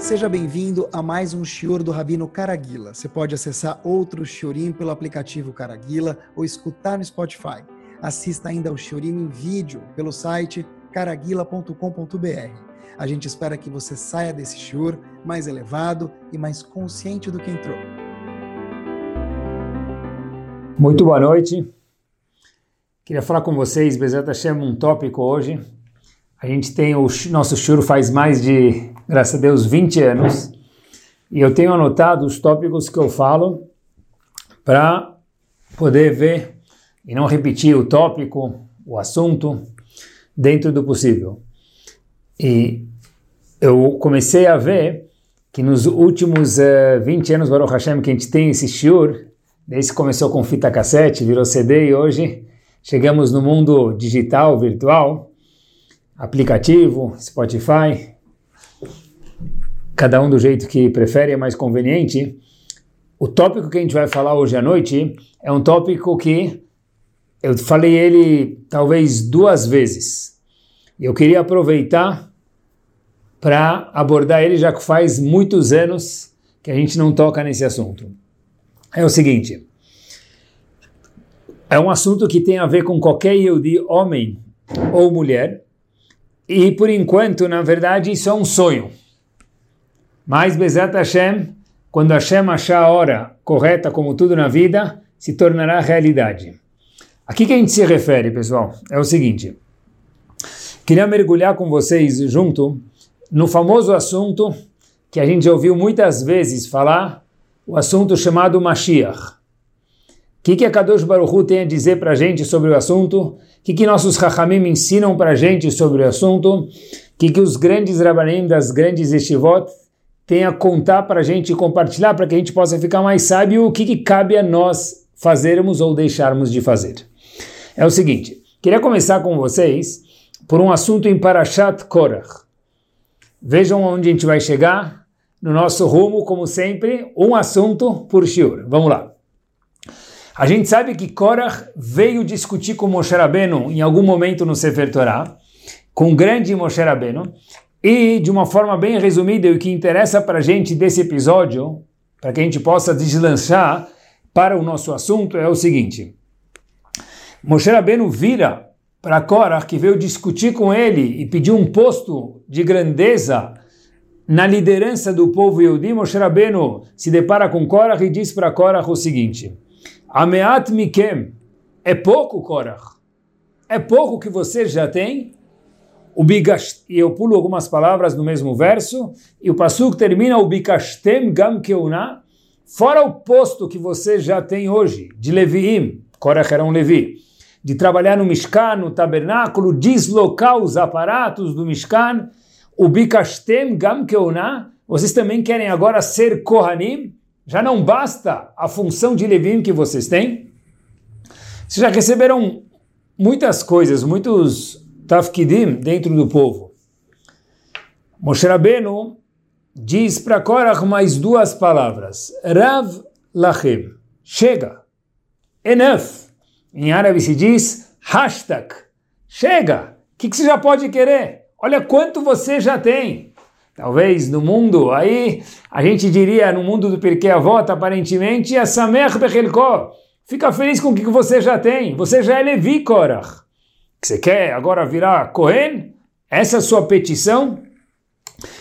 Seja bem-vindo a mais um Shior do Rabino Caraguila. Você pode acessar outro Shiorim pelo aplicativo Caraguila ou escutar no Spotify. Assista ainda ao Shiorim em vídeo pelo site caraguila.com.br. A gente espera que você saia desse Shior mais elevado e mais consciente do que entrou. Muito boa noite. Queria falar com vocês, Bezerra Hashem, um tópico hoje. A gente tem o nosso Shior faz mais de graças a Deus, 20 anos, e eu tenho anotado os tópicos que eu falo para poder ver e não repetir o tópico, o assunto, dentro do possível. E eu comecei a ver que nos últimos uh, eh, 20 anos, Baruch Hashem, que a gente tem esse shiur, desde que começou com fita cassete, virou CD e hoje chegamos no mundo digital, virtual, aplicativo, Spotify, cada um do jeito que prefere, é mais conveniente. O tópico que a gente vai falar hoje à noite é um tópico que eu falei ele talvez duas vezes. Eu queria aproveitar para abordar ele, já que faz muitos anos que a gente não toca nesse assunto. É o seguinte: é um assunto que tem a ver com qualquer Yehudi, homem ou mulher, e por enquanto, na verdade, isso é um sonho. Mas Bezat Hashem, quando Hashem achar a hora correta, como tudo na vida, se tornará realidade. Aqui que a gente se refere, pessoal, é o seguinte. Queria mergulhar com vocês junto no famoso assunto que a gente ouviu muitas vezes falar, o assunto chamado Mashiach. O que, que a Kadosh Baruch Hu tem a dizer para a gente sobre o assunto? O que, que nossos Chachamim ensinam para a gente sobre o assunto? O que, que os grandes Rabanim das grandes Estivot tem a contar para a gente compartilhar para que a gente possa ficar mais sábio o que, que cabe a nós fazermos ou deixarmos de fazer. É o seguinte, queria começar com vocês por um assunto em Parashat Korach. Vejam onde a gente vai chegar no nosso rumo, como sempre, um assunto por shiur. Vamos lá. A gente sabe que Korach veio discutir com Moshe Rabbeinu em algum momento no Sefer Torah, com o grande Moshe Rabbeinu, e, de uma forma bem resumida, o que interessa para a gente desse episódio, para que a gente possa deslanchar para o nosso assunto, é o seguinte. Moshe Rabbeinu vira para Korah, que veio discutir com ele e pediu um posto de grandeza na liderança do povo Yehudi, Moshe Rabbeinu se depara com Korah e diz para Korah o seguinte, Ameat mikem, é pouco, Korah? É pouco que você já tem? O bigash, e eu pulo algumas palavras no mesmo verso, e o pasuk termina o bikashtem gam keuna, fora o posto que você já tem hoje, de Leviim, Korach era um Levi, de trabalhar no Mishkan, no tabernáculo, deslocar os aparatos do Mishkan, o bikashtem gam keuna, vocês também querem agora ser Kohanim? Já não basta a função de Levim que vocês têm? Vocês já receberam muitas coisas, muitos tafkidim dentro do povo. Moshe Rabbeinu diz para Korach mais duas palavras. Rav lachem. Chega. Enough. Em árabe se diz hashtag. Chega. O que, que você já pode querer? Olha quanto você já tem. Talvez no mundo, aí a gente diria, no mundo do Pirkei Avot, aparentemente, é Samer Bechelko. Fica feliz com o que você já tem. Você já é Levi, Korach que você quer agora virar Cohen? Essa é a sua petição?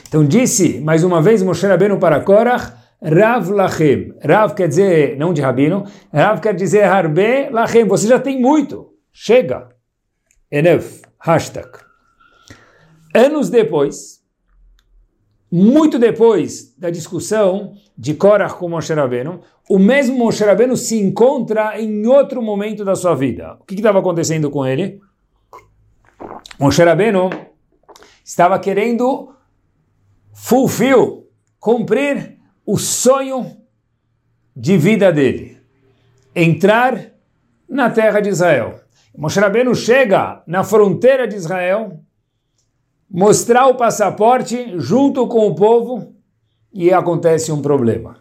Então disse, mais uma vez, Moshe Rabbeinu para Korach, Rav Lachem. Rav quer dizer, não de rabino, Rav quer dizer Harbe Lachem. Você já tem muito. Chega. Enef. Hashtag. Anos depois, muito depois da discussão de Korach com Moshe Rabbeinu, o mesmo Moshe Rabbeinu se encontra em outro momento da sua vida. O que estava acontecendo com ele? Moshe Rabbeinu estava querendo fulfill, cumprir o sonho de vida dele, entrar na terra de Israel. Moshe Rabbeinu chega na fronteira de Israel, mostrar o passaporte junto com o povo e acontece um problema.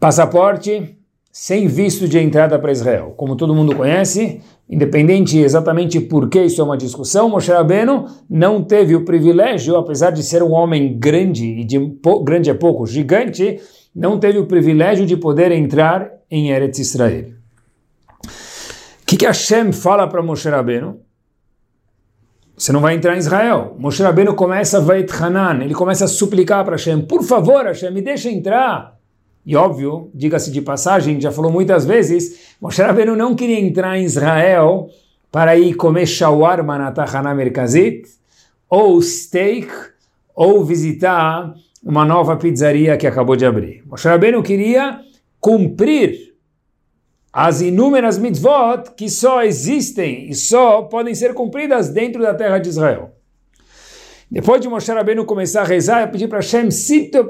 Passaporte sem visto de entrada para Israel. Como todo mundo conhece, independente exatamente por que isso é uma discussão, Moshe Rabbeinu não teve o privilégio, apesar de ser um homem grande, e de grande é pouco, gigante, não teve o privilégio de poder entrar em Eretz Israel. O que, que Hashem fala para Moshe Rabbeinu? Você não vai entrar em Israel. Moshe Rabbeinu começa a Hanan, ele começa a suplicar para Hashem, por favor Hashem, me deixa entrar. E óbvio, diga-se de passagem, já falou muitas vezes, Moshe Rabbeinu não queria entrar em Israel para ir comer shawarma na Tahana Merkazit, ou steak, ou visitar uma nova pizzaria que acabou de abrir. Moshe Rabbeinu queria cumprir as inúmeras mitzvot que só existem e só podem ser cumpridas dentro da terra de Israel. Depois de Moshe Rabbeinu começar a rezar, eu pedi para Hashem,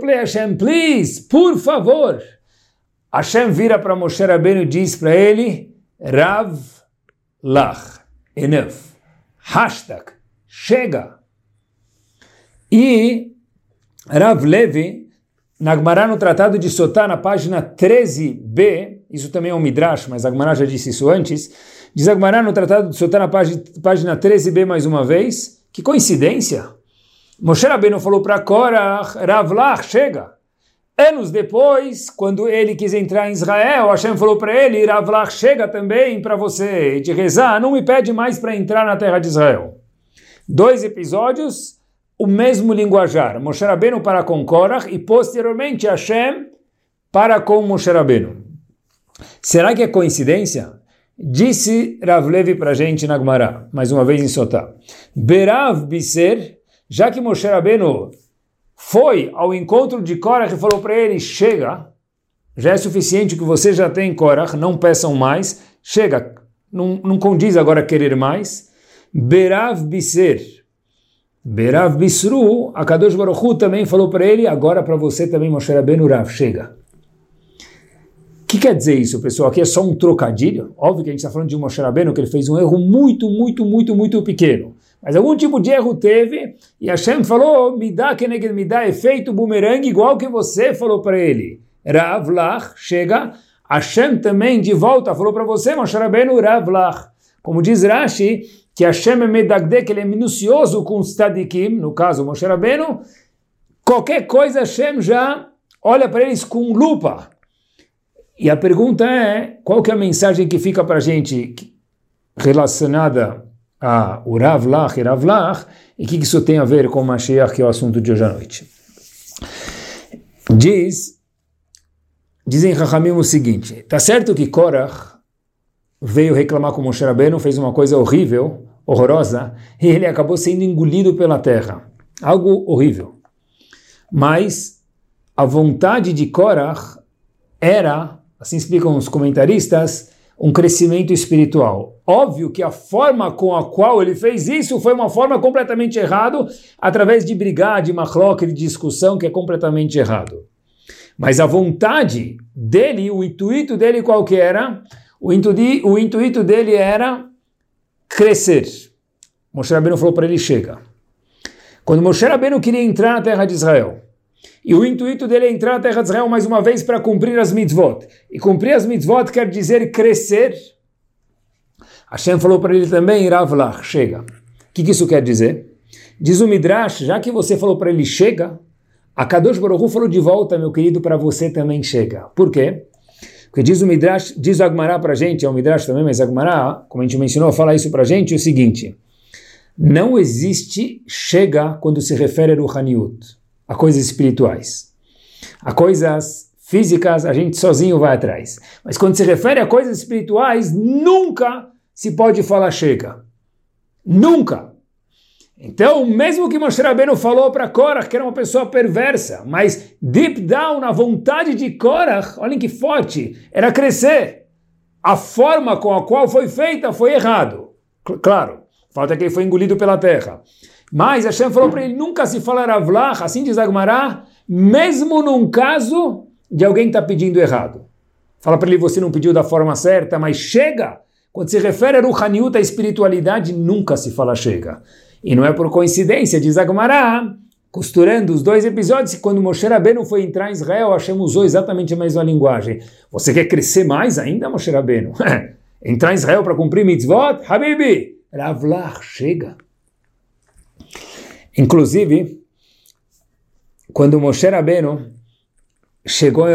plaît, Hashem, please, por favor. Hashem vira para Moshe Rabbeinu e diz para ele, Rav Lach, enough, hashtag, chega. E Rav Levi, na no Tratado de Sotá, na página 13b, isso também é um Midrash, mas a Gemara já disse isso antes, diz a no Tratado de Sotá, na página, página 13b, mais uma vez, que coincidência, Moshe Rabbeinu falou para Korach, Ravlach, chega. Anos depois, quando ele quis entrar em Israel, Hashem falou para ele, Ravlach, chega também para você, de rezar, não me pede mais para entrar na terra de Israel. Dois episódios, o mesmo linguajar, Moshe Rabbeinu para com Korach e posteriormente Hashem para com Moshe Rabbeinu. Será que é coincidência? Disse Rav Levi para a gente na Gemara, mais uma vez em Sotá. Berav Biser já que Moshe Rabbeinu foi ao encontro de Korach e falou para ele, chega, já é suficiente que você já tem Korach, não peçam mais, chega, não, não condiz agora querer mais. Berav Biser, Berav Bisru, a Kadosh Baruch Hu também falou para ele, agora para você também, Moshe Rabbeinu Rav, chega. O que quer dizer isso, pessoal? Aqui é só um trocadilho. Óbvio que a gente está falando de Moshe Rabbeinu, que ele fez um erro muito, muito, muito, muito pequeno. Mas algum tipo de erro teve, e Hashem falou, me dá que me dá efeito bumerangue, igual que você falou para ele. Rav Lach, chega, Hashem também de volta falou para você, Moshe Rabbeinu, Rav Lach. Como diz Rashi, que Hashem é medagde, que ele é minucioso com os tadikim, no caso Moshe qualquer coisa Hashem já olha para eles com lupa. E a pergunta é, qual que é a mensagem que fica para a gente relacionada a o Rav Lach e Rav Lach, e o que isso tem a ver com Mashiach, que é o assunto de hoje à noite. Diz, dizem Rahamim o seguinte, tá certo que Korach veio reclamar com Moshe Rabbeinu, fez uma coisa horrível, horrorosa, e ele acabou sendo engolido pela terra. Algo horrível. Mas a vontade de Korach era, assim explicam os comentaristas, um crescimento espiritual. Óbvio que a forma com a qual ele fez isso foi uma forma completamente errada, através de brigar, de machlok, de discussão, que é completamente errado. Mas a vontade dele, o intuito dele qual que era? O, o intuito dele era crescer. Moshe Rabbeinu falou para ele, chega. Quando Moshe Rabbeinu queria entrar na terra de Israel, e o intuito dele é entrar na terra de Israel mais uma vez para cumprir as mitzvot. E cumprir as mitzvot quer dizer crescer. Hashem falou para ele também, Ravlach, chega. O que, que, isso quer dizer? Diz o Midrash, já que você falou para ele chega, a Kadosh Baruch falou de volta, meu querido, para você também chega. Por quê? Porque diz o Midrash, diz o Agmará para a gente, é o Midrash também, mas Agmará, como a gente mencionou, fala isso para a gente, é o seguinte, não existe chega quando se refere a Ruhaniut a coisas espirituais. A coisas físicas, a gente sozinho vai atrás. Mas quando se refere a coisas espirituais, nunca se pode falar chega. Nunca. Então, mesmo que Moshe Rabbeinu falou para Korach que era uma pessoa perversa, mas deep down, a vontade de Korach, olhem que forte, era crescer. A forma com a qual foi feita foi errado. Claro, falta que ele foi engolido pela terra. Mas Hashem falou para ele, nunca se fala Ravlach, assim diz Agmará, mesmo num caso de alguém estar tá pedindo errado. Fala para ele, você não pediu da forma certa, mas chega. Quando se refere a Ruhaniut, a espiritualidade, nunca se fala chega. E não é por coincidência, diz Agmará, costurando os dois episódios, e quando Moshe Rabbeinu foi entrar em Israel, Hashem usou exatamente a mesma linguagem. Você quer crescer mais ainda, Moshe Rabbeinu? entrar em Israel para cumprir mitzvot? Habibi, Ravlach, chega. Inclusive, quando Moshe Rabbeinu chegou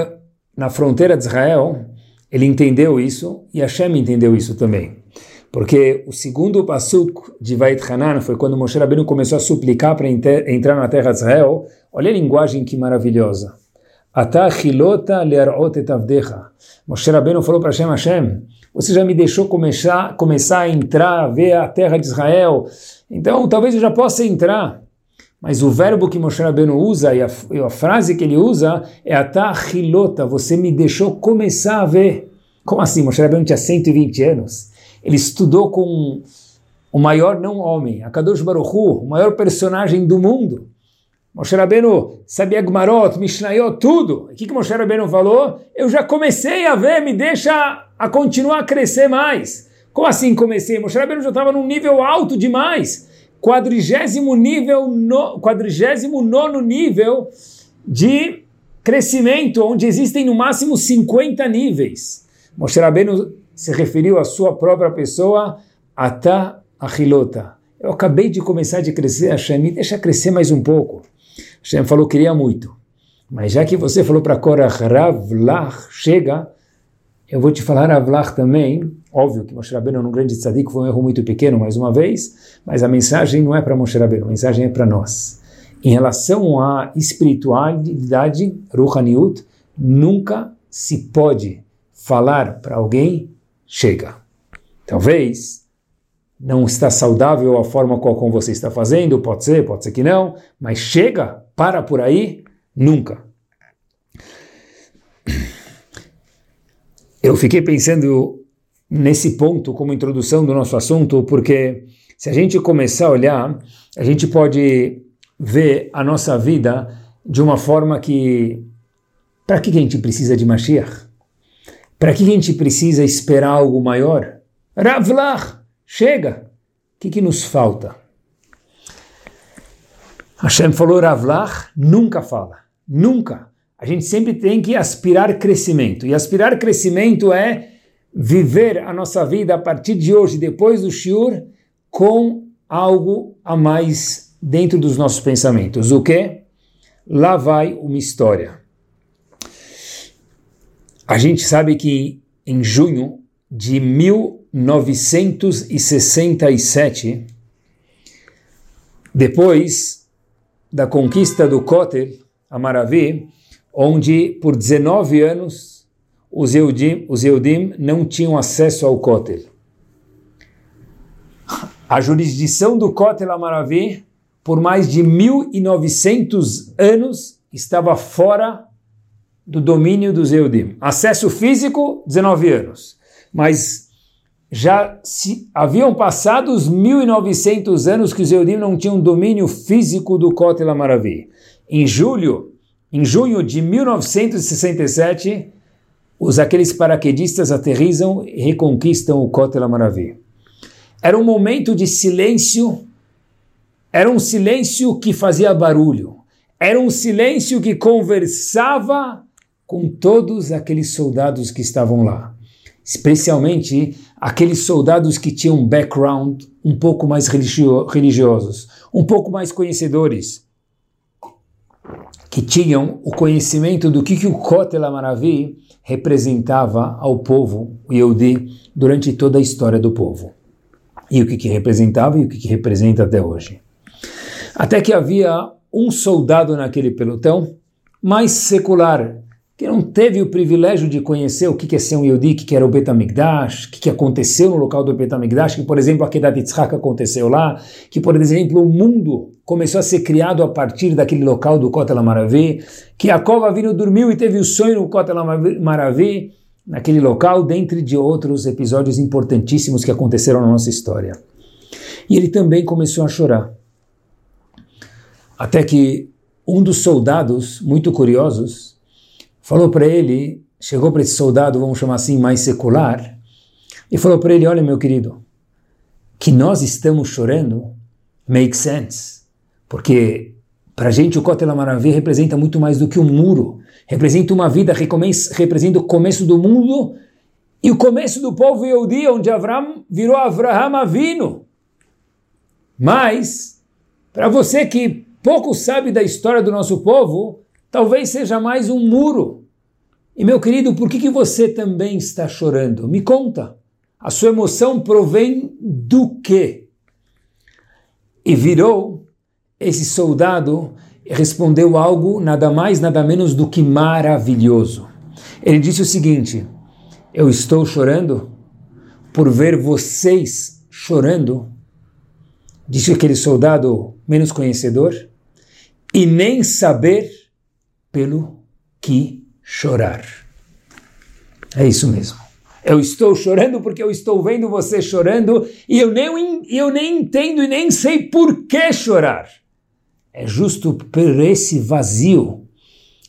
na fronteira de Israel, ele entendeu isso e Hashem entendeu isso também. Porque o segundo pasuk de Vait Hanan foi quando Moshe Rabbeinu começou a suplicar para entrar na terra de Israel. Olha a linguagem que maravilhosa. Atachilota. Moshe Rabbeinu falou para Hashem, Hashem, você já me deixou começar, começar a entrar, a ver a terra de Israel, então talvez eu já possa entrar. Mas o verbo que Moshe Rabbeinu usa e a, e a frase que ele usa é atachilota, você me deixou começar a ver. Como assim? Moshe Rabbeinu tinha 120 anos. Ele estudou com o maior não homem, a Kadosh Baruch Hu, o maior personagem do mundo. Moshe Rabbeinu sabia Gmarot, Mishnayot, tudo. O que, que Moshe Rabbeinu falou? Eu já comecei a ver, me deixa a continuar a crescer mais. Como assim comecei? Moshe Rabbeinu já estava num nível alto demais. Quadrigésimo nível, no, quadrigésimo nono nível de crescimento, onde existem no máximo 50 níveis. Moshe Rabbeinu se referiu à sua própria pessoa, Ata Achilota. Eu acabei de começar de crescer, Hashem, me deixa crescer mais um pouco. Hashem falou que queria muito. Mas já que você falou para Korach, Ravlach, chega, eu vou te falar Ravlach também. Óbvio que Moshe Rabbeinu, um grande tzadik, foi um erro muito pequeno, mais uma vez, mas a mensagem não é para Moshe Rabbeinu, a mensagem é para nós. Em relação à espiritualidade, Ruhaniut, nunca se pode falar para alguém chega. Talvez não está saudável a forma como você está fazendo, pode ser, pode ser que não, mas chega, para por aí, nunca. Eu fiquei pensando nesse ponto como introdução do nosso assunto, porque se a gente começar a olhar, a gente pode ver a nossa vida de uma forma que para que a gente precisa de Mashiach? Para que a gente precisa esperar algo maior? Ravlach, chega. O que, que nos falta? Hashem falou Ravlach, nunca fala. Nunca. A gente sempre tem que aspirar crescimento. E aspirar crescimento é viver a nossa vida a partir de hoje, depois do Shiur, com algo a mais dentro dos nossos pensamentos. O que? Lá vai uma história. A gente sabe que em junho de 1967, depois da conquista do Kotel, a Maravi, onde por 19 anos os Eudim, os Eudim não tinham acesso ao Kotel. A jurisdição do Kotel Amaravi, por mais de 1900 anos, estava fora do domínio dos Eudim. Acesso físico, 19 anos. Mas já se haviam passado os 1900 anos que os Eudim não tinham domínio físico do Kotel Amaravi. Em julho, em junho de 1967, os aqueles paraquedistas aterrizam e reconquistam o Kotel Amaravi. Era um momento de silêncio, era um silêncio que fazia barulho, era um silêncio que conversava com todos aqueles soldados que estavam lá, especialmente aqueles soldados que tinham um background um pouco mais religio religiosos, um pouco mais conhecedores, que tinham o conhecimento do que, que o Kotel Amaravi representava ao povo Yehudi durante toda a história do povo. E o que, que representava e o que, que representa até hoje. Até que havia um soldado naquele pelotão mais secular, que não teve o privilégio de conhecer o que é ser um Yehudi, o que era o Betamigdash, o que aconteceu no local do Betamigdash, que, por exemplo, a Kedat Yitzhak aconteceu lá, que, por exemplo, o mundo começou a ser criado a partir daquele local do Kotel Maravi, que a cova vindo dormiu e teve o sonho no Kotel Maravi, naquele local, dentre de outros episódios importantíssimos que aconteceram na nossa história. E ele também começou a chorar. Até que um dos soldados, muito curiosos, falou para ele, chegou para esse soldado, vamos chamar assim, mais secular, e falou para ele: Olha, meu querido, que nós estamos chorando make sense, porque Para a gente, o Kotel Amaravi representa muito mais do que um muro. Representa uma vida, representa o começo do mundo e o começo do povo Yehudi, onde Avram virou Avraham Avino. Mas, para você que pouco sabe da história do nosso povo, talvez seja mais um muro. E meu querido, por que, que você também está chorando? Me conta. A sua emoção provém do quê? E virou esse soldado respondeu algo nada mais, nada menos do que maravilhoso. Ele disse o seguinte: Eu estou chorando por ver vocês chorando, disse aquele soldado menos conhecedor, e nem saber pelo que chorar. É isso mesmo. Eu estou chorando porque eu estou vendo você chorando e eu nem, eu nem entendo e nem sei por que chorar. É justo por esse vazio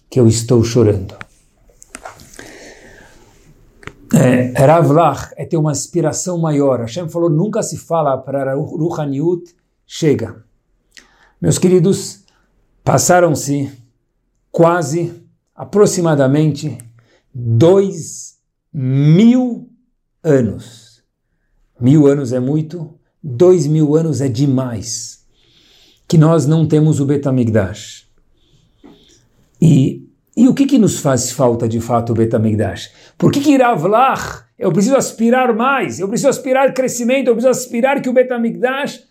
que eu estou chorando. É, Rav Lach é ter uma inspiração maior. Hashem falou, nunca se fala para Ruhaniut, chega. Meus queridos, passaram-se quase, aproximadamente, dois mil anos. Mil anos é muito, dois mil anos é demais. Que nós não temos o Betamigdash. E, e o que, que nos faz falta de fato o Betamigdash? Por que, que Ravlach, eu preciso aspirar mais, eu preciso aspirar crescimento, eu preciso aspirar que o Betamigdash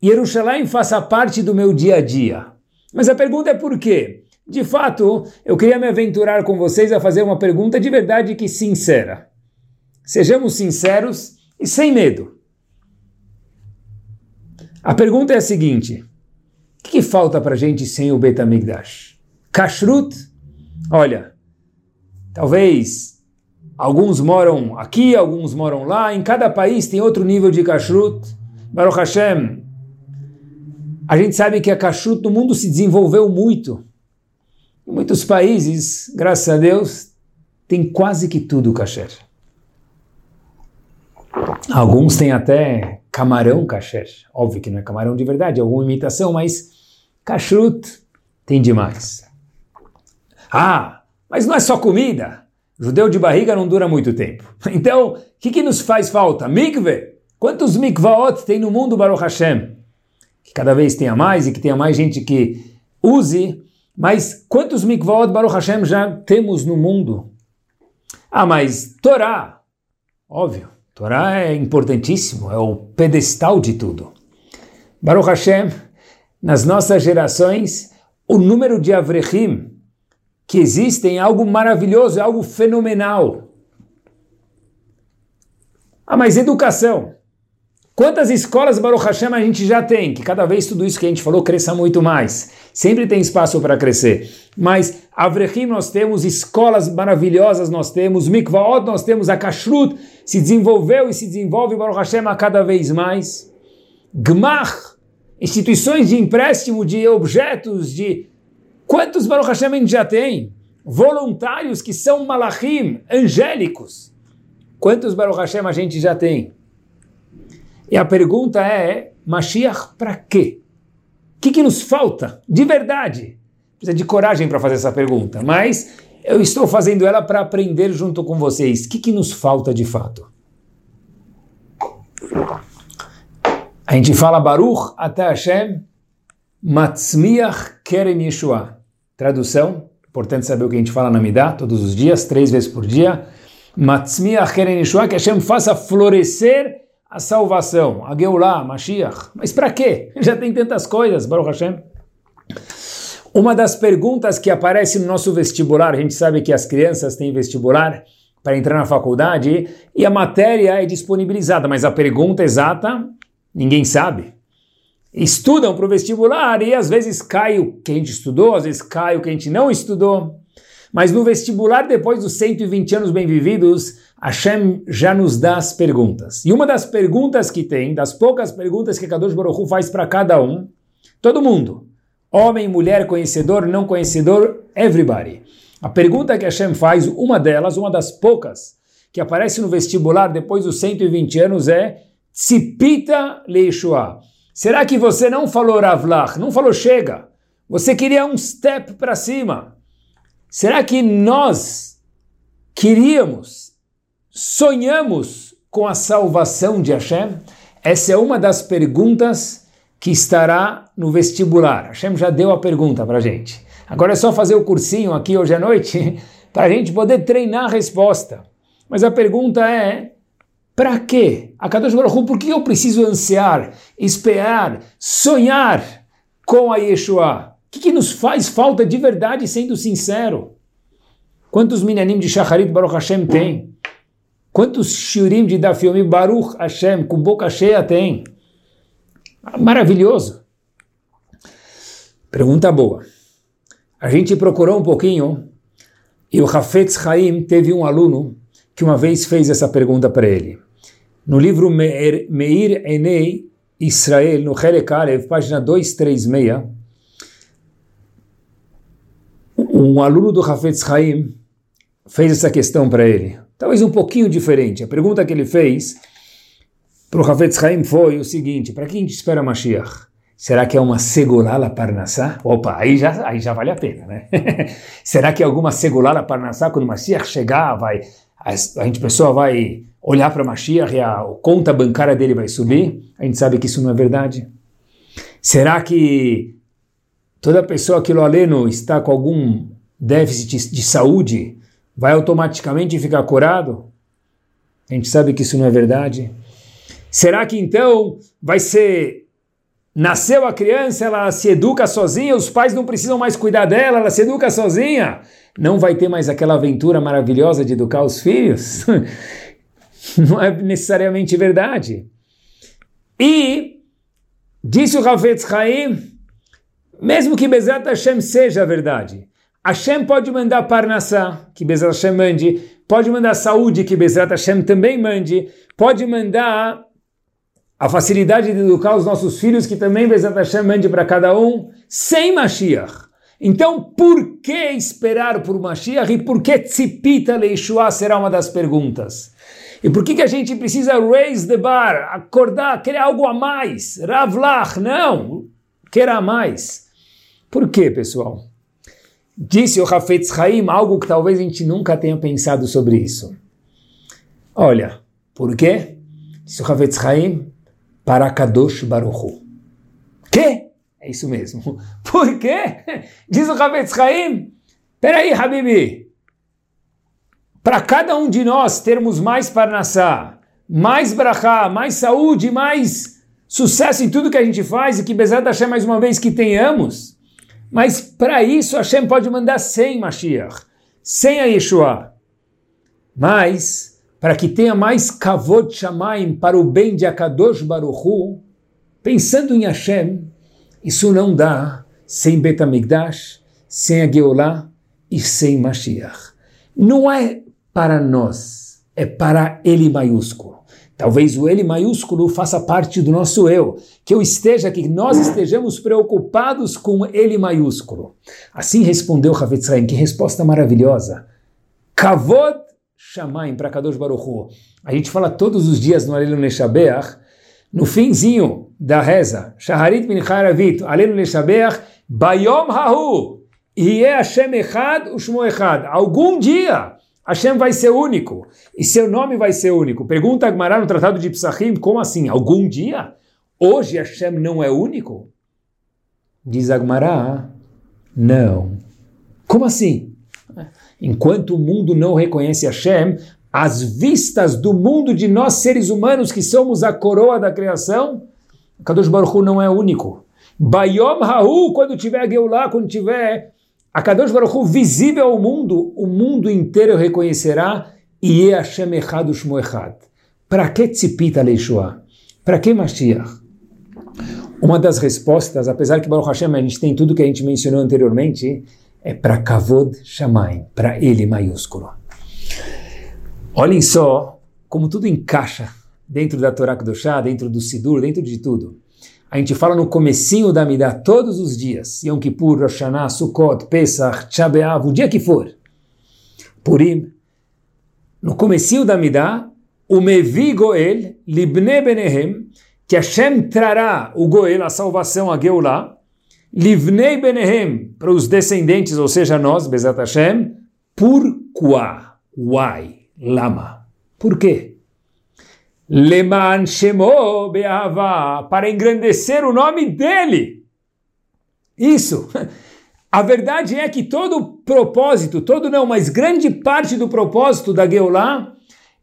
e Jerusalém faça parte do meu dia a dia? Mas a pergunta é por quê? De fato, eu queria me aventurar com vocês a fazer uma pergunta de verdade que sincera. Sejamos sinceros e sem medo. A pergunta é a seguinte: o que, que falta para a gente sem o Betamigdash? Kashrut? Olha, talvez alguns moram aqui, alguns moram lá, em cada país tem outro nível de Kashrut. Baruch Hashem, a gente sabe que a Kashrut no mundo se desenvolveu muito. Em muitos países, graças a Deus, tem quase que tudo kasher. Alguns têm até camarão kasher. Óbvio que não é camarão de verdade, é alguma imitação, mas kashrut tem demais. Ah, mas não é só comida. Judeu de barriga não dura muito tempo. Então, o que, que nos faz falta? Mikve. Quantos mikvaot tem no mundo, Baruch Hashem? Que cada vez tenha mais e que tenha mais gente que use mas quantos mikvot Baruch Hashem já temos no mundo? Ah, mas Torá, óbvio, Torá é importantíssimo, é o pedestal de tudo. Baruch Hashem, nas nossas gerações, o número de Avrechim que existem é algo maravilhoso, é algo fenomenal. Ah, mas educação. Quantas escolas Baruch Hashem a gente já tem? Que cada vez tudo isso que a gente falou cresça muito mais. Sempre tem espaço para crescer. Mas Avrechim nós temos, escolas maravilhosas nós temos, Mikvaot nós temos, a Kashrut se desenvolveu e se desenvolve Baruch Hashem a cada vez mais. Gmach, instituições de empréstimo de objetos, de... Quantos Baruch Hashem a gente já tem? Voluntários que são malachim, angélicos. Quantos Baruch Hashem a gente já tem? E a pergunta é, Mashiach para quê? O que, que nos falta de verdade? Precisa de coragem para fazer essa pergunta, mas eu estou fazendo ela para aprender junto com vocês. O que, que nos falta de fato? A gente fala Baruch até Hashem Matzmiach Kerem Yeshua. Tradução, importante saber o que a gente fala na Midah, todos os dias, três vezes por dia. Matzmiach Kerem Yeshua, que Hashem faça florescer a salvação, a Geulah, Mashiach. Mas para quê? Já tem tantas coisas, Baruch Hashem. Uma das perguntas que aparece no nosso vestibular, a gente sabe que as crianças têm vestibular para entrar na faculdade e a matéria é disponibilizada, mas a pergunta exata ninguém sabe. Estudam para o vestibular e às vezes cai o que a gente estudou, às vezes cai o que a gente não estudou. Mas no vestibular, depois dos 120 anos bem vividos, Hashem já nos dá as perguntas. E uma das perguntas que tem, das poucas perguntas que Kadosh Baruch Hu faz para cada um, todo mundo, homem, mulher, conhecedor, não conhecedor, everybody. A pergunta que Hashem faz, uma delas, uma das poucas, que aparece no vestibular depois dos 120 anos é Tzipita Leishua. Será que você não falou Ravlach, não falou chega? Você queria um step para cima. Será que nós queríamos, sonhamos com a salvação de Hashem? Essa é uma das perguntas que estará no vestibular. Hashem já deu a pergunta para a gente. Agora é só fazer o cursinho aqui hoje à noite para a gente poder treinar a resposta. Mas a pergunta é: para quê? A Kadosh Baruch por que eu preciso ansiar, esperar, sonhar com a Yeshua? O que, que nos faz falta de verdade, sendo sincero? Quantos minanim de Shacharit Baruch Hashem tem? Quantos shurim de Dafiomi Baruch Hashem com boca cheia tem? Maravilhoso. Pergunta boa. A gente procurou um pouquinho e o Hafetz Haim teve um aluno que uma vez fez essa pergunta para ele. No livro Meir, Meir Enei Israel, no Helekarev, página 236, um aluno do Hafetz Haim fez essa questão para ele. Talvez um pouquinho diferente. A pergunta que ele fez para o Hafetz Haim foi o seguinte, para quem espera Mashiach? Será que é uma segolala parnassá? Opa, aí já, aí já vale a pena, né? Será que é alguma segolala parnassá quando Mashiach chegar, vai, a, a gente, pessoa vai olhar para Mashiach e a, a conta bancária dele vai subir? A gente sabe que isso não é verdade. Será que toda pessoa que lo aleno está com algum déficit de saúde vai automaticamente ficar curado? A gente sabe que isso não é verdade. Será que então vai ser Nasceu a criança, ela se educa sozinha, os pais não precisam mais cuidar dela, ela se educa sozinha. Não vai ter mais aquela aventura maravilhosa de educar os filhos? não é necessariamente verdade. E, disse o Ravetz Haim, mesmo que Bezat Hashem seja verdade, Hashem pode mandar Parnassá, que Bezat Hashem mande, pode mandar saúde, que Bezat Hashem também mande, pode mandar a facilidade de educar os nossos filhos, que também Bezat Hashem mande para cada um, sem Mashiach. Então, por que esperar por Mashiach e por que Tzipita Leishua será uma das perguntas? E por que, que a gente precisa raise the bar, acordar, querer algo a mais? Ravlach, não, querer a mais. Por quê, pessoal? Disse o Hafetz Haim algo que talvez a gente nunca tenha pensado sobre isso. Olha, por quê? Disse o Hafetz Haim, para Kadosh Baruchu. Que? É isso mesmo. Por quê? Diz o Ravetz Chaim. Peraí, Habibi. Para cada um de nós termos mais Parnassá, mais Brachá, mais saúde, mais sucesso em tudo que a gente faz e que Bezat Hashem mais uma vez que tenhamos. Mas para isso Hashem pode mandar sem Mashiach, sem a Yeshua. Mas para que tenha mais kavod shamaim para o bem de Akadosh Baruchu, pensando em Hashem, isso não dá sem Betamigdash, sem a e sem Mashiach. Não é para nós, é para ele maiúsculo. Talvez o ele maiúsculo faça parte do nosso eu, que eu esteja, que nós estejamos preocupados com ele maiúsculo. Assim respondeu Havetz que resposta maravilhosa. Kavod Shamaim para Kadosh Baruchu. A gente fala todos os dias no Alelu Neshabeach, no finzinho da reza, Shaharit min Haravit, Alelu Neshabeach, Bayom Hahu, Iye Hashem Echad, Ushmo Echad. Algum dia Hashem vai ser único, e seu nome vai ser único. Pergunta Agmará no Tratado de Psachim, como assim? Algum dia? Hoje Hashem não é único? Diz Agmará, não. Como assim? Enquanto o mundo não reconhece Hashem, às vistas do mundo de nós seres humanos que somos a coroa da criação, Kadosh Baruch Hu não é único. Bayom Hahu, quando tiver Geulah, quando tiver a Kadosh Baruch visível ao mundo, o mundo inteiro reconhecerá e é Hashem Echad Echad. Para que Tzipita Leishua? Para que Mashiach? Uma das respostas, apesar que Baruch Hashem a gente tem tudo que a gente mencionou anteriormente, é para Kavod Shamayim, para ele maiúsculo. Olhem só como tudo encaixa dentro da Torá Kedoshá, dentro do Sidur, dentro de tudo. A gente fala no comecinho da Midah todos os dias, Yom Kippur, Rosh Hashanah, Sukkot, Pesach, Tchabeav, o dia que for. Purim, no comecinho da Midah, o Mevi Goel, Libne Benehem, que Hashem trará o Goel, a salvação, a Geulah, livnei benehem, para os descendentes, ou seja, nós, Bezat Hashem, por qua, why, lama. Por quê? Leman Be'ava, para engrandecer o nome dele. Isso. A verdade é que todo propósito, todo não, mas grande parte do propósito da Geulah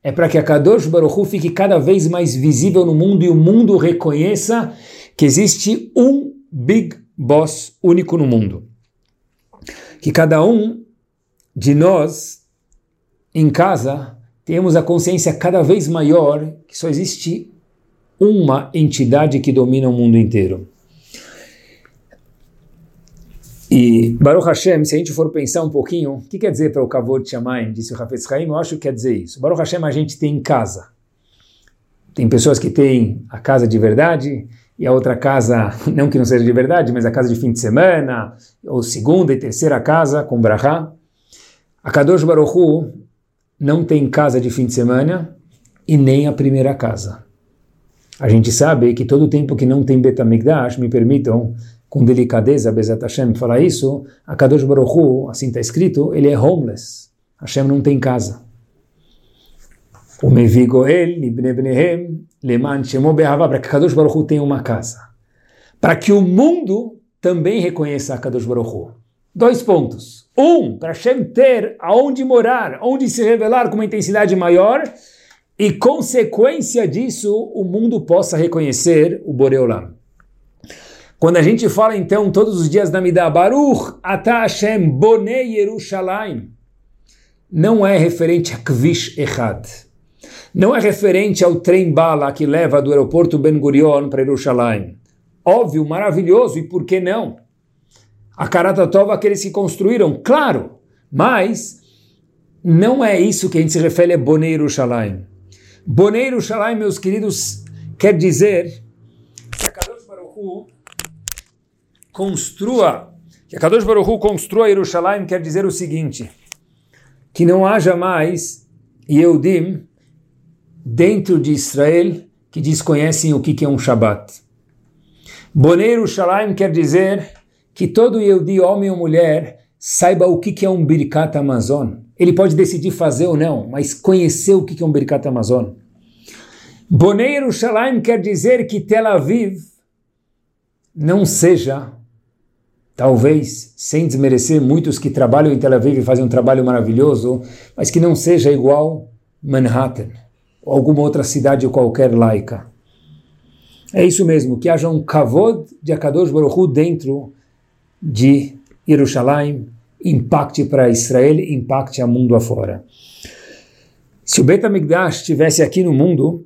é para que a Kadosh Baruch Hu fique cada vez mais visível no mundo e o mundo reconheça que existe um Big Boss único no mundo. Que cada um de nós, em casa, temos a consciência cada vez maior que só existe uma entidade que domina o mundo inteiro. E Baruch Hashem, se a gente for pensar um pouquinho, o que quer dizer para o Kavod Shamayim, disse o Hafez Haim, eu acho que quer dizer isso. Baruch Hashem a gente tem em casa. Tem pessoas que têm a casa de verdade e a outra casa, não que não seja de verdade, mas a casa de fim de semana, ou segunda e terceira casa com Brahá. A Kadosh Baruch Hu não tem casa de fim de semana e nem a primeira casa. A gente sabe que todo tempo que não tem Betamigdash, me permitam com delicadeza, Bezat Hashem, falar isso, a Kadosh Baruch Hu, assim está escrito, ele é homeless. Hashem não tem casa. O Mevigoel, Ibne Bnehem, Leman Shemo Be'ahava, para que Kadosh Baruch Hu tenha uma casa. Para que o mundo também reconheça a Kadosh Baruch Hu. Dois pontos. Um, para Hashem ter aonde morar, onde se revelar com uma intensidade maior, e consequência disso, o mundo possa reconhecer o Boreolam. Quando a gente fala então todos os dias da Midah, Baruch Ata Hashem Bonei Yerushalayim, não é referente a Kvish Echad. Não é referente ao trem bala que leva do aeroporto Ben Gurion para Yerushalayim. Óbvio, maravilhoso, e por que não? A Karatatova, aqueles que construíram, claro, mas não é isso que a gente se refere a Bonei Yerushalayim. Bonei Yerushalayim, meus queridos, quer dizer que a Kadosh Baruch Hu construa, que a Kadosh Baruch Hu construa Yerushalayim quer dizer o seguinte, que não haja mais Yehudim dentro de Israel que desconhecem o que é um Shabat. Bonei Yerushalayim quer dizer que todo Yehudi, homem ou mulher, saiba o que é um Birkat Amazon. Ele pode decidir fazer ou não, mas conhecer o que é um Birkat Amazon. Bonei Yerushalayim quer dizer que Tel Aviv não seja talvez, sem desmerecer muitos que trabalham em Tel Aviv e fazem um trabalho maravilhoso, mas que não seja igual Manhattan ou alguma outra cidade qualquer laica. É isso mesmo, que haja um kavod de Akadosh Baruch dentro de Jerusalém, impacte para Israel, impacte a mundo afora. Se o Bet HaMikdash estivesse aqui no mundo,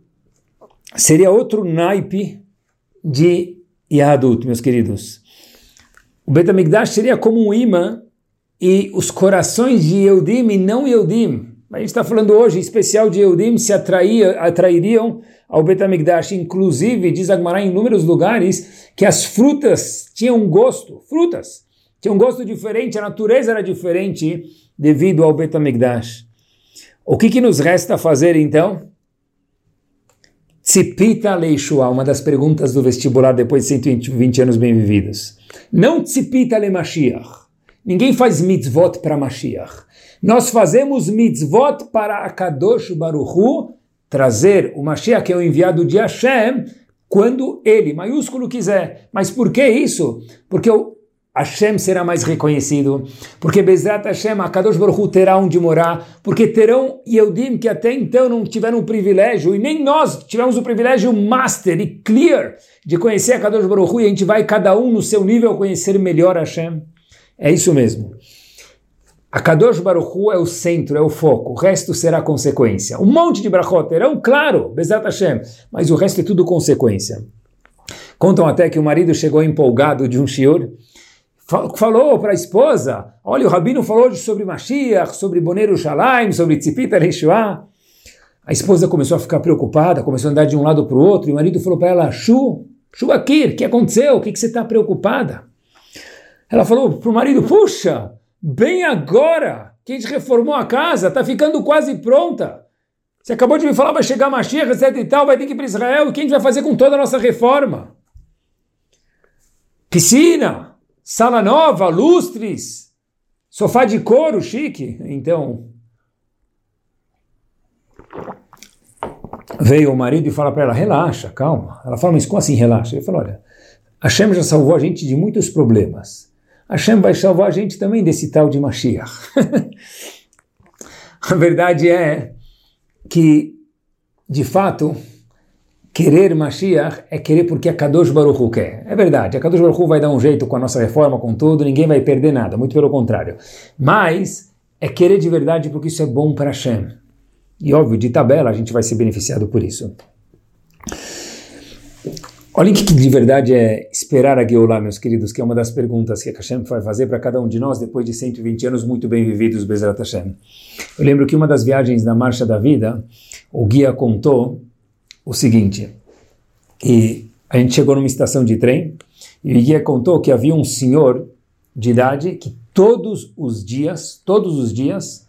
seria outro naipe de Yahadut, meus queridos. O Betamigdash seria como um imã e os corações de Eudim e não Eudim, a gente está falando hoje, especial de Eudim, se atraía, atrairiam ao Betamigdash. Inclusive, diz Agmará em inúmeros lugares que as frutas tinham gosto, frutas, tinham gosto diferente, a natureza era diferente devido ao Betamigdash. O que, que nos resta fazer então? Tzipita Leishua, uma das perguntas do vestibular depois de 120 anos bem vividos. Não tzipita le Mashiach. Ninguém faz mitzvot para Mashiach. Nós fazemos mitzvot para Akadosh Baruchu trazer o Mashiach, que é o enviado de Hashem, quando ele, maiúsculo, quiser. Mas por que isso? Porque o Hashem será mais reconhecido, porque Bezrat Hashem, Akadosh Baruch Hu terá onde morar, porque terão Yehudim que até então não tiveram o privilégio, e nem nós tivemos o privilégio master e clear de conhecer Akadosh Baruch Hu, e a gente vai cada um no seu nível conhecer melhor Hashem. É isso mesmo. Akadosh Baruch Hu é o centro, é o foco, o resto será consequência. Um monte de brachot terão, claro, Bezrat Hashem, mas o resto é tudo consequência. Contam até que o marido chegou empolgado de um shiur, falou para a esposa, olha, o Rabino falou sobre Mashiach, sobre Boneiro Shalaim, sobre Tzipita Reishuah. A esposa começou a ficar preocupada, começou a andar de um lado para o outro, e o marido falou para ela, Shu, Shu Akir, o que aconteceu? O que, que você está preocupada? Ela falou para o marido, puxa, bem agora que a gente reformou a casa, está ficando quase pronta. Você acabou de me falar, vai chegar Mashiach, etc e tal, vai ter que ir para Israel, o que a gente vai fazer com toda a nossa reforma? Piscina, sala nova, lustres, sofá de couro chique. Então, veio o marido e fala para ela, relaxa, calma. Ela fala, mas como assim relaxa? Ele falou, olha, Hashem já salvou a gente de muitos problemas. Hashem vai salvar a gente também desse tal de Mashiach. a verdade é que, de fato, querer Mashiach é querer porque a Kadosh Baruch Hu quer. É verdade, a Kadosh Baruch Hu vai dar um jeito com a nossa reforma, com tudo, ninguém vai perder nada, muito pelo contrário. Mas é querer de verdade porque isso é bom para Hashem. E óbvio, de tabela a gente vai ser beneficiado por isso. Olhem o que de verdade é esperar a Geulah, meus queridos, que é uma das perguntas que a Hashem vai fazer para cada um de nós depois de 120 anos muito bem vividos, Bezrat Hashem. Eu lembro que uma das viagens na Marcha da Vida, o guia contou o seguinte, que a gente chegou numa estação de trem e o guia contou que havia um senhor de idade que todos os dias, todos os dias,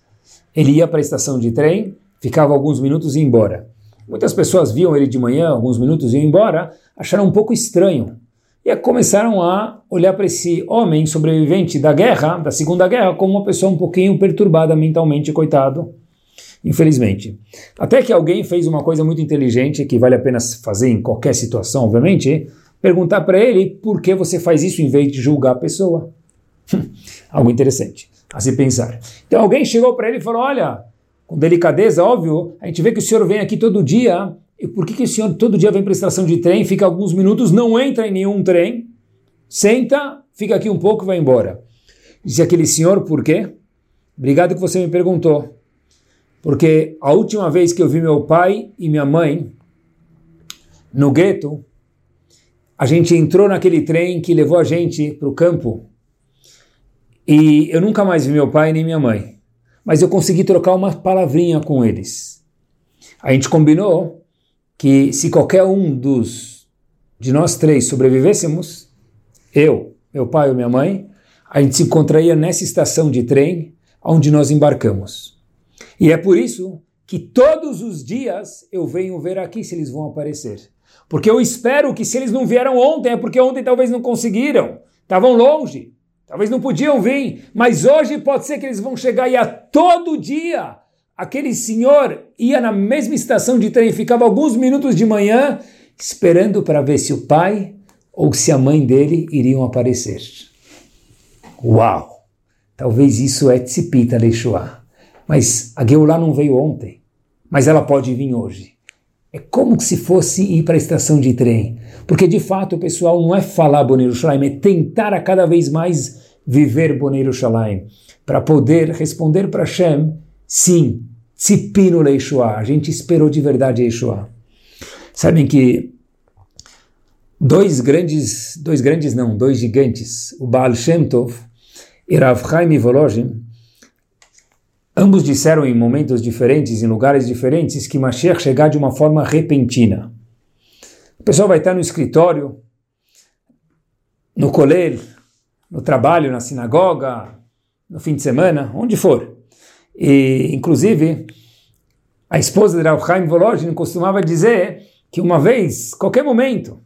ele ia para a estação de trem ficava alguns minutos e ia embora. Muitas pessoas viam ele de manhã, alguns minutos iam embora, acharam um pouco estranho. E começaram a olhar para esse homem sobrevivente da guerra, da Segunda Guerra, como uma pessoa um pouquinho perturbada mentalmente, coitado. Infelizmente. Até que alguém fez uma coisa muito inteligente, que vale a pena fazer em qualquer situação, obviamente, perguntar para ele por que você faz isso em vez de julgar a pessoa. Algo interessante a se pensar. Então alguém chegou para ele e falou: Olha, com delicadeza, óbvio, a gente vê que o senhor vem aqui todo dia. E por que, que o senhor todo dia vem para a estação de trem, fica alguns minutos, não entra em nenhum trem, senta, fica aqui um pouco e vai embora? Disse aquele senhor, por quê? Obrigado que você me perguntou. Porque a última vez que eu vi meu pai e minha mãe no gueto, a gente entrou naquele trem que levou a gente para o campo e eu nunca mais vi meu pai nem minha mãe mas eu consegui trocar uma palavrinha com eles. A gente combinou que se qualquer um dos de nós três sobrevivêssemos, eu, meu pai ou minha mãe, a gente se encontraria nessa estação de trem onde nós embarcamos. E é por isso que todos os dias eu venho ver aqui se eles vão aparecer. Porque eu espero que se eles não vieram ontem, é porque ontem talvez não conseguiram, estavam longe. Talvez não podiam vir, mas hoje pode ser que eles vão chegar e a todo dia aquele senhor ia na mesma estação de trem, ficava alguns minutos de manhã esperando para ver se o pai ou se a mãe dele iriam aparecer. Uau! Talvez isso é Tzipita Leishoah. Mas a Geulah não veio ontem, mas ela pode vir hoje. É como se fosse ir para a estação de trem. Porque de fato, pessoal, não é falar Boneiro Shalaim, é tentar a cada vez mais viver Boneiro Shalaim, para poder responder para Hashem, sim, Tzipino Leishua, a gente esperou de verdade Yeshua. Sabem que dois grandes, dois grandes não, dois gigantes, o Baal Shem Tov e Rav Chaim Volozhin, ambos disseram em momentos diferentes, em lugares diferentes, que Mashiach chegar de uma forma repentina. O pessoal vai estar no escritório, no colher, no trabalho, na sinagoga, no fim de semana, onde for. E, inclusive, a esposa de Rav Chaim Volozhin costumava dizer que uma vez, qualquer momento,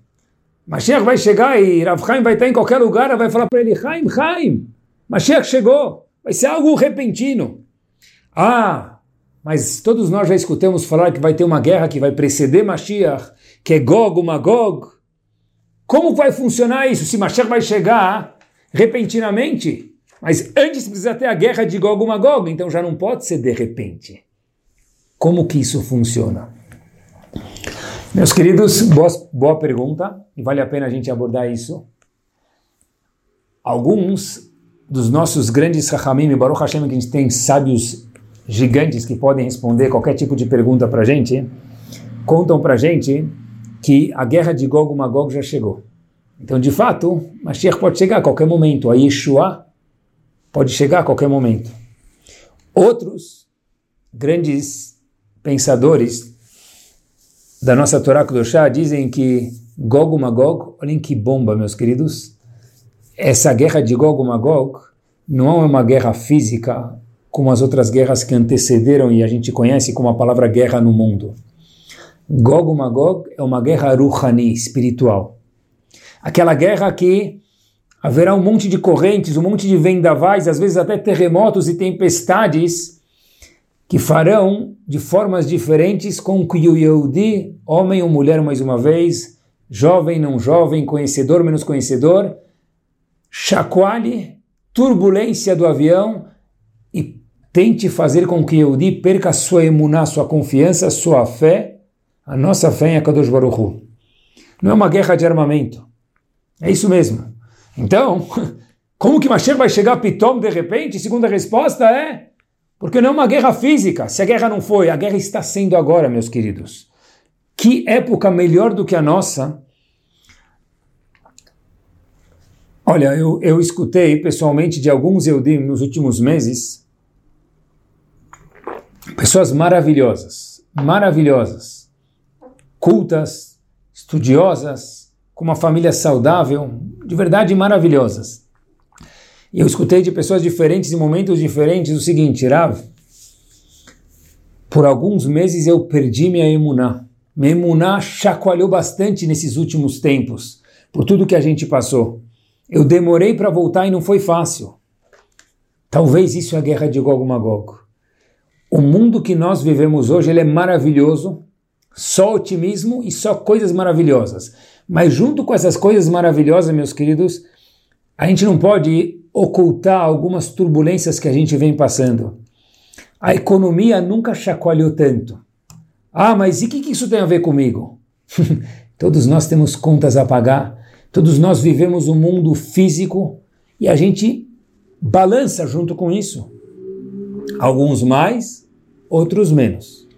Mashiach vai chegar e Rav Chaim vai estar em qualquer lugar, vai falar para ele, Chaim, Chaim, Mashiach chegou, vai ser algo repentino. Ah, mas todos nós já escutamos falar que vai ter uma guerra que vai preceder Mashiach, que é Gog, Magog. Como vai funcionar isso? Se Mashiach vai chegar repentinamente, mas antes precisa ter a guerra de Gog Magog, então já não pode ser de repente. Como que isso funciona? Meus queridos, boa, boa pergunta, e vale a pena a gente abordar isso. Alguns dos nossos grandes Chachamim, Baruch Hashem, que a gente tem sábios gigantes que podem responder qualquer tipo de pergunta para gente, contam para gente que a guerra de Gog e Magog já chegou. Então, de fato, Mashiach pode chegar a qualquer momento, a Yeshua pode chegar a qualquer momento. Outros grandes pensadores da nossa Torá Kudoshá dizem que Gog Magog, olhem que bomba, meus queridos, essa guerra de Gog Magog não é uma guerra física como as outras guerras que antecederam e a gente conhece como a palavra guerra no mundo. Gog Magog é uma guerra ruhani, espiritual. Aquela guerra que haverá um monte de correntes, um monte de vendavais, às vezes até terremotos e tempestades, que farão de formas diferentes com que o Yehudi, homem ou mulher mais uma vez, jovem, não jovem, conhecedor, menos conhecedor, chacoalhe turbulência do avião tente fazer com que Yehudi perca sua emuná, sua confiança, sua fé, a nossa fé em Akadosh Baruch Hu. Não é uma guerra de armamento. É isso mesmo. Então, como que Mashiach vai chegar a Pitom de repente? Segunda resposta é porque não é uma guerra física. Se a guerra não foi, a guerra está sendo agora, meus queridos. Que época melhor do que a nossa? Olha, eu, eu escutei pessoalmente de alguns Eudim nos últimos meses pessoas maravilhosas, maravilhosas, cultas, estudiosas, com uma família saudável, de verdade maravilhosas. E eu escutei de pessoas diferentes em momentos diferentes o seguinte, Rav, por alguns meses eu perdi minha emuná. Minha emuná chacoalhou bastante nesses últimos tempos, por tudo que a gente passou. Eu demorei para voltar e não foi fácil. Talvez isso é a guerra de Gog Magog. O mundo que nós vivemos hoje ele é maravilhoso, só otimismo e só coisas maravilhosas. Mas junto com essas coisas maravilhosas, meus queridos, a gente não pode ocultar algumas turbulências que a gente vem passando. A economia nunca chacoalhou tanto. Ah, mas e o que, que isso tem a ver comigo? Todos nós temos contas a pagar, todos nós vivemos um mundo físico e a gente balança junto com isso. Alguns mais, outros menos.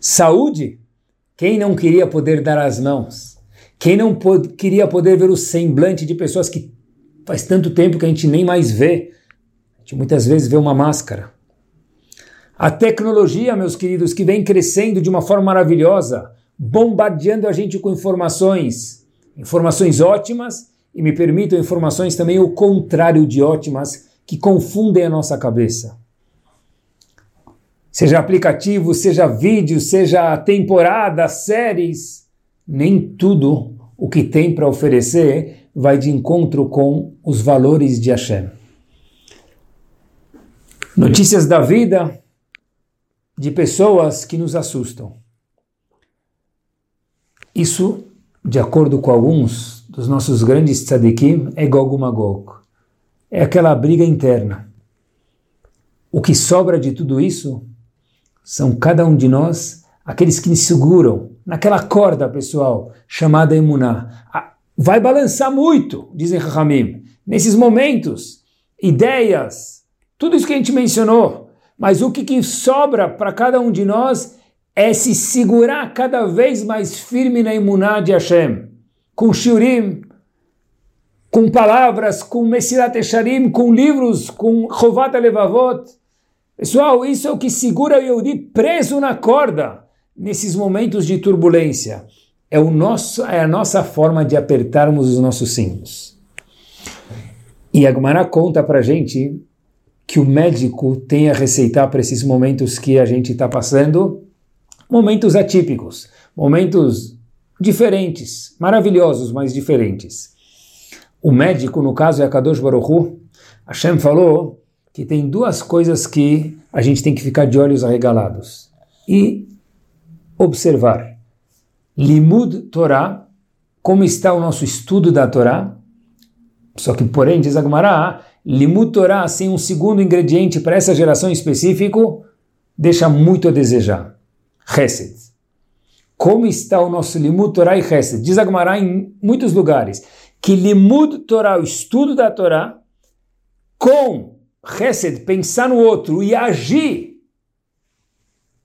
Saúde, quem não queria poder dar as mãos? Quem não pod queria poder ver o semblante de pessoas que faz tanto tempo que a gente nem mais vê? A gente muitas vezes vê uma máscara. A tecnologia, meus queridos, que vem crescendo de uma forma maravilhosa, bombardeando a gente com informações, informações ótimas e me permitam informações também o contrário de ótimas, que confundem a nossa cabeça. Seja aplicativo, seja vídeo, seja temporada, séries, nem tudo o que tem para oferecer vai de encontro com os valores de Hashem. Notícias da vida de pessoas que nos assustam. Isso, de acordo com alguns dos nossos grandes tzadikim, é Gog Magog. É aquela briga interna. O que sobra de tudo isso são cada um de nós, aqueles que nos seguram naquela corda, pessoal, chamada Emuná. Vai balançar muito, dizem Rahamim. Nesses momentos, ideias, tudo isso que a gente mencionou, mas o que, que sobra para cada um de nós é se segurar cada vez mais firme na imuná de Hashem, com shiurim, com palavras, com Mesilat Esharim, com livros, com Chovat Levavot. Pessoal, isso é o que segura o Yehudi preso na corda nesses momentos de turbulência. É, o nosso, é a nossa forma de apertarmos os nossos cintos. E a Gemara conta para gente que o médico tem a receitar para esses momentos que a gente está passando, momentos atípicos, momentos diferentes, maravilhosos, mas diferentes. O médico, no caso, é a Kadosh Baruch Hu. Hashem falou que tem duas coisas que a gente tem que ficar de olhos arregalados e observar. Limud Torah, como está o nosso estudo da Torá, só que, porém, diz Agmará, Limut Torah, sem um segundo ingrediente para essa geração específico, deixa muito a desejar. Chesed. Como está o nosso Limut Torah e Chesed? Diz Agmará em muitos lugares que Limut Torah, o estudo da Torá, com Chesed, pensar no outro e agir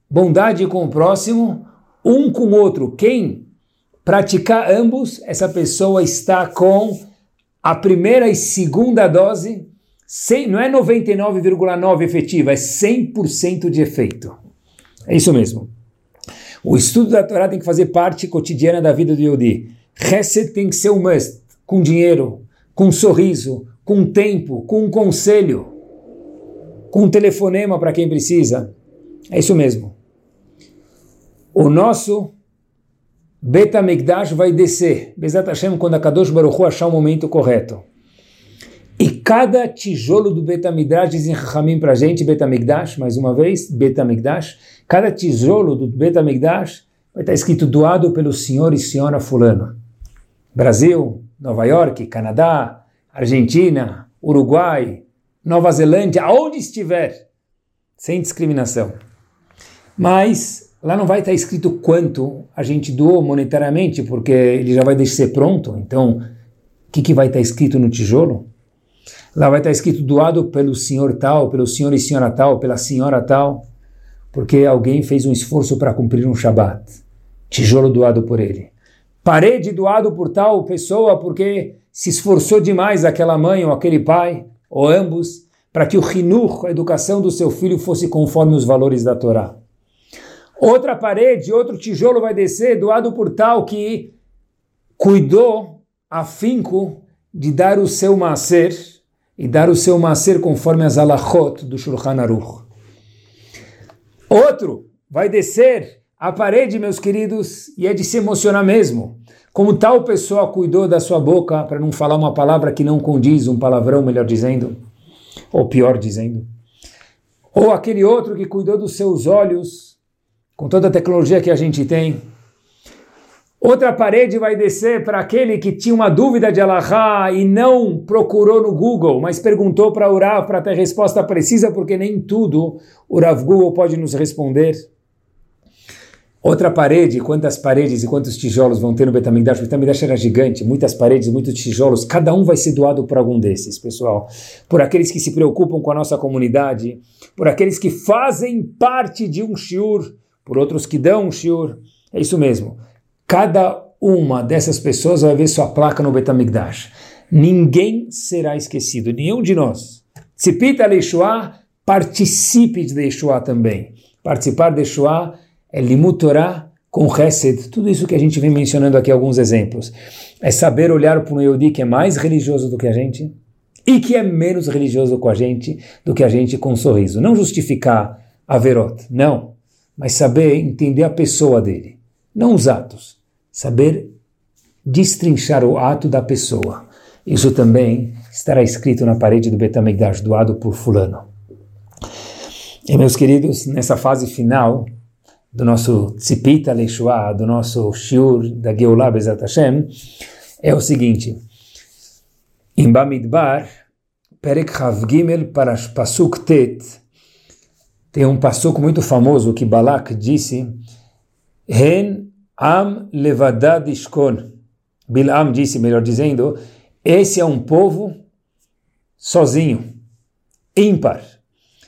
bondade com o próximo, um com o outro. Quem praticar ambos, essa pessoa está com a primeira e segunda dose 100, não é 99,9 efetiva, é 100% de efeito. É isso mesmo. O estudo da Torá tem que fazer parte cotidiana da vida do Yodi. Reset tem que ser um must, com dinheiro, com sorriso, com tempo, com um conselho, com um telefonema para quem precisa. É isso mesmo. O nosso Betamigdash vai descer, Bezat Hashem, quando a Kadosh Baruch Hu achar o momento correto. cada tijolo do Betamigdash, dizem Rahamim para a gente, Betamigdash, mais uma vez, Betamigdash, cada tijolo do Betamigdash vai estar escrito doado pelo senhor e senhora fulano. Brasil, Nova York, Canadá, Argentina, Uruguai, Nova Zelândia, aonde estiver, sem discriminação. Mas lá não vai estar escrito quanto a gente doou monetariamente, porque ele já vai ser pronto. Então, o que, que vai estar escrito no tijolo? Lá vai estar escrito doado pelo senhor tal, pelo senhor e senhora tal, pela senhora tal, porque alguém fez um esforço para cumprir um Shabat. Tijolo doado por ele. Parede doado por tal pessoa porque se esforçou demais aquela mãe ou aquele pai, ou ambos, para que o rinur, a educação do seu filho, fosse conforme os valores da Torá. Outra parede, outro tijolo vai descer, doado por tal que cuidou, afinco, de dar o seu maser, e dar o seu maser conforme as alachot do Shulchan Aruch. Outro vai descer a parede, meus queridos, e é de se emocionar mesmo. Como tal pessoa cuidou da sua boca para não falar uma palavra que não condiz, um palavrão, melhor dizendo, ou pior dizendo. Ou aquele outro que cuidou dos seus olhos, com toda a tecnologia que a gente tem, Outra parede vai descer para aquele que tinha uma dúvida de Allahá e não procurou no Google, mas perguntou para o Rav para ter resposta precisa, porque nem tudo o Rav Google pode nos responder. Outra parede, quantas paredes e quantos tijolos vão ter no Betamigdash? O Betamigdash era gigante, muitas paredes, muitos tijolos, cada um vai ser doado por algum desses, pessoal. Por aqueles que se preocupam com a nossa comunidade, por aqueles que fazem parte de um shiur, por outros que dão um shiur. É isso mesmo. Cada uma dessas pessoas vai ver sua placa no Betamigdash. Ninguém será esquecido, nenhum de nós. Tzipita Leishua, participe de Leishua também. Participar de Leishua é limutorá com Hesed, tudo isso que a gente vem mencionando aqui, alguns exemplos. É saber olhar para um Yehudi que é mais religioso do que a gente e que é menos religioso com a gente do que a gente com um sorriso. Não justificar a verot, não, mas saber entender a pessoa dele, não os atos saber destrinchar o ato da pessoa. Isso também estará escrito na parede do Betamigdash, doado por fulano. E meus queridos, nessa fase final do nosso Tzipita Leishua, do nosso Shiur da Geulah Bezat Hashem, é o seguinte, em Bamidbar, Perek Chav Gimel para Pasuk Tet, tem um pasuk muito famoso que Balak disse, Hen Am levadad ishkon. Bilam disse, melhor dizendo, esse é um povo sozinho, ímpar.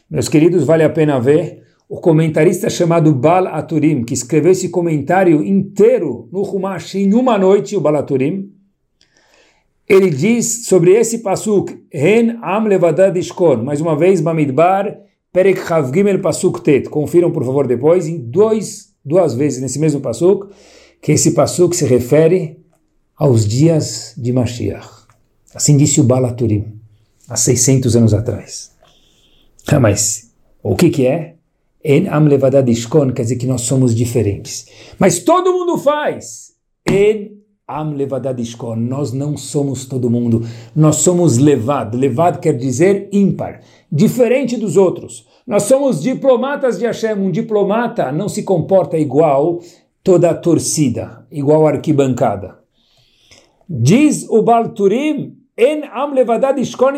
Meus queridos, vale a pena ver o comentarista chamado Bal Aturim, que escreveu esse comentário inteiro no Humash em uma noite, o Bal Aturim. Ele diz sobre esse pasuk, Ren Am levadad ishkon, mais uma vez, Bamidbar, Perek Chav Gimel Pasuk Tet. Confiram, por favor, depois, em dois duas vezes nesse mesmo pasuk, que esse pasuk se refere aos dias de Mashiach. Assim disse o Balaturim, há 600 anos atrás. Ah, mas o que que é? En am levadadishkon, quer dizer que nós somos diferentes. Mas todo mundo faz. En am levadadishkon, nós não somos todo mundo. Nós somos levad. Levad quer dizer ímpar, diferente dos outros. Nós somos diplomatas de Hashem. Um diplomata não se comporta igual toda a torcida, igual a arquibancada. Diz o Balturim, En am levadad ishkon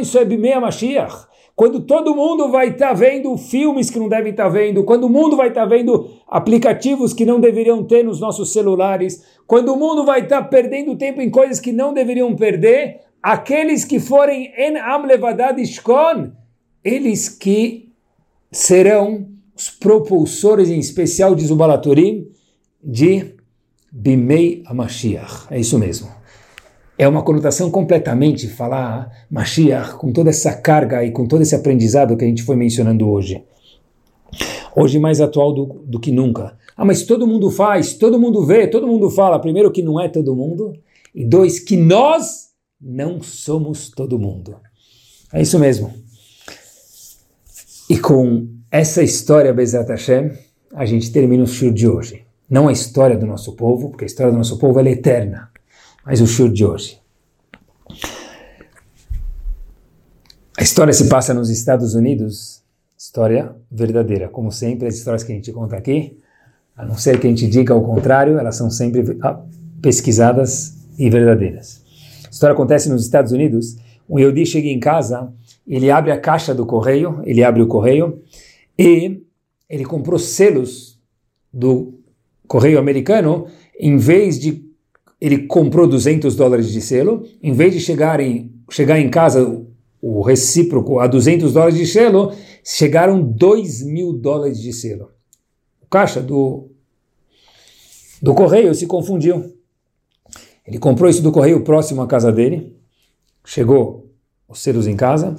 Mashiach. Quando todo mundo vai estar tá vendo filmes que não devem estar tá vendo, quando o mundo vai estar tá vendo aplicativos que não deveriam ter nos nossos celulares, quando o mundo vai estar tá perdendo tempo em coisas que não deveriam perder, aqueles que forem en am levadad ishkon, eles que serão os propulsores, em especial de Zubalatorim, de Bimei Mashiach. É isso mesmo. É uma conotação completamente falar Mashiach com toda essa carga e com todo esse aprendizado que a gente foi mencionando hoje. Hoje mais atual do, do que nunca. Ah, mas todo mundo faz, todo mundo vê, todo mundo fala. Primeiro que não é todo mundo. E dois, que nós não somos todo mundo. É isso mesmo. E com essa história, Bezat Hashem, a gente termina o shur de hoje. Não a história do nosso povo, porque a história do nosso povo é eterna, mas o shur de hoje. A história se passa nos Estados Unidos, história verdadeira. Como sempre, as histórias que a gente conta aqui, a não ser que a gente diga o contrário, elas são sempre ah, pesquisadas e verdadeiras. A história acontece nos Estados Unidos. Um Yehudi chega em casa, ele abre a caixa do correio, ele abre o correio e ele comprou selos do correio americano, em vez de ele comprou 200 dólares de selo, em vez de chegar em, chegar em casa o recíproco a 200 dólares de selo, chegaram 2 mil dólares de selo. O caixa do, do correio se confundiu. Ele comprou isso do correio próximo à casa dele, chegou os selos em casa,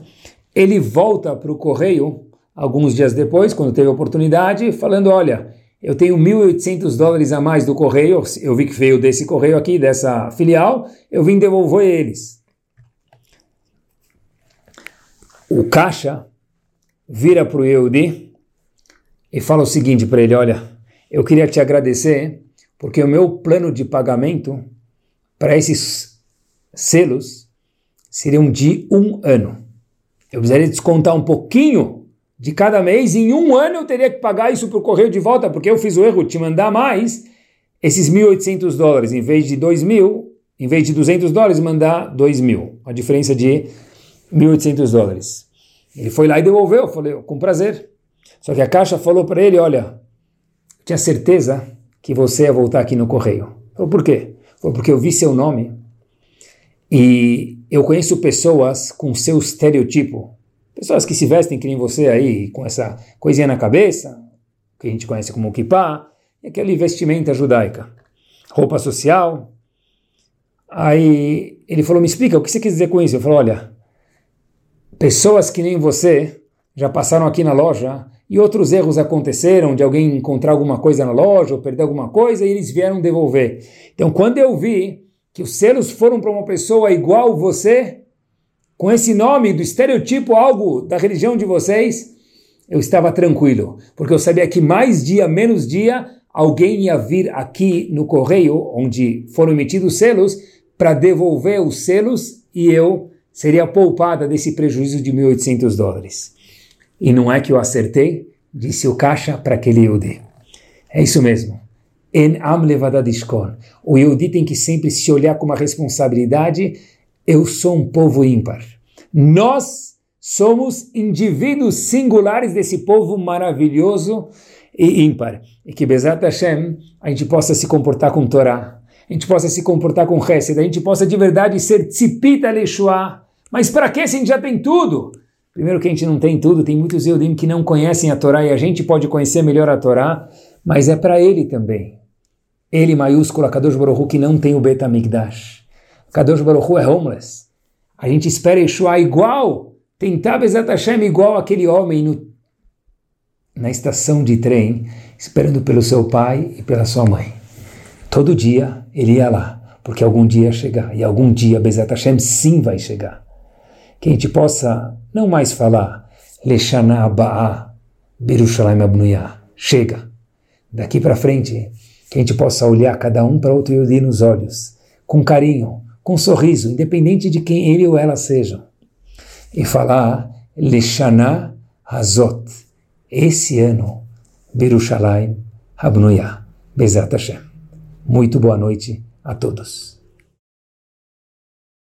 ele volta para o correio alguns dias depois, quando teve a oportunidade, falando, olha, eu tenho 1.800 dólares a mais do correio, eu vi que veio desse correio aqui, dessa filial, eu vim devolver eles. O caixa vira para o Yehudi e fala o seguinte para ele, olha, eu queria te agradecer porque o meu plano de pagamento para esses selos seriam de um ano. Eu precisaria descontar um pouquinho de cada mês, em um ano eu teria que pagar isso para o correio de volta, porque eu fiz o erro de te mandar mais esses 1.800 dólares, em vez de 2.000, em vez de 200 dólares, mandar 2.000, a diferença de 1.800 dólares. Ele foi lá e devolveu, eu falei, com prazer. Só que a caixa falou para ele, olha, tinha certeza que você ia voltar aqui no correio. Falou, por quê? Falou, porque eu vi seu nome e eu conheço pessoas com seu estereotipo. Pessoas que se vestem que nem você aí, com essa coisinha na cabeça, que a gente conhece como kippah, é aquele vestimenta judaica. Roupa social. Aí ele falou, me explica, o que você quer dizer com isso? Eu falei, olha, pessoas que nem você já passaram aqui na loja e outros erros aconteceram de alguém encontrar alguma coisa na loja ou perder alguma coisa e eles vieram devolver. Então, quando eu vi que os selos foram para uma pessoa igual você, com esse nome do estereotipo algo da religião de vocês, eu estava tranquilo, porque eu sabia que mais dia, menos dia, alguém ia vir aqui no correio, onde foram emitidos selos, para devolver os selos e eu seria poupada desse prejuízo de 1.800 dólares. E não é que eu acertei, disse o caixa para aquele Yehudi. É isso mesmo. En am levadadishkon. O Yehudi tem que sempre se olhar com uma responsabilidade eu sou um povo ímpar. Nós somos indivíduos singulares desse povo maravilhoso e ímpar. E que, Bezat Hashem, a gente possa se comportar com Torá, a gente possa se comportar com Hesed, a gente possa de verdade ser tzipita leshua. Mas para que se a gente já tem tudo? Primeiro que a gente não tem tudo, tem muitos Eudim que não conhecem a Torá e a gente pode conhecer melhor a Torá, mas é para ele também. Ele, maiúsculo, Kadosh Baruch que não tem o Betamigdash. Kadosh Baruch Hu é homeless. A gente espera Yeshua igual, tentar Bezat Hashem igual aquele homem no, na estação de trem, esperando pelo seu pai e pela sua mãe. Todo dia ele ia lá, porque algum dia ia chegar, e algum dia Bezat Hashem sim vai chegar. Que a gente possa não mais falar Leshana Ba'a Birushalayim Abnuyah. Chega. Daqui para frente, que a gente possa olhar cada um para outro e nos olhos, com carinho, com um sorriso, independente de quem ele ou ela sejam, e falar Leshana Hazot, esse ano, Birushalayim Habnuya, Bezat Hashem. Muito boa noite a todos.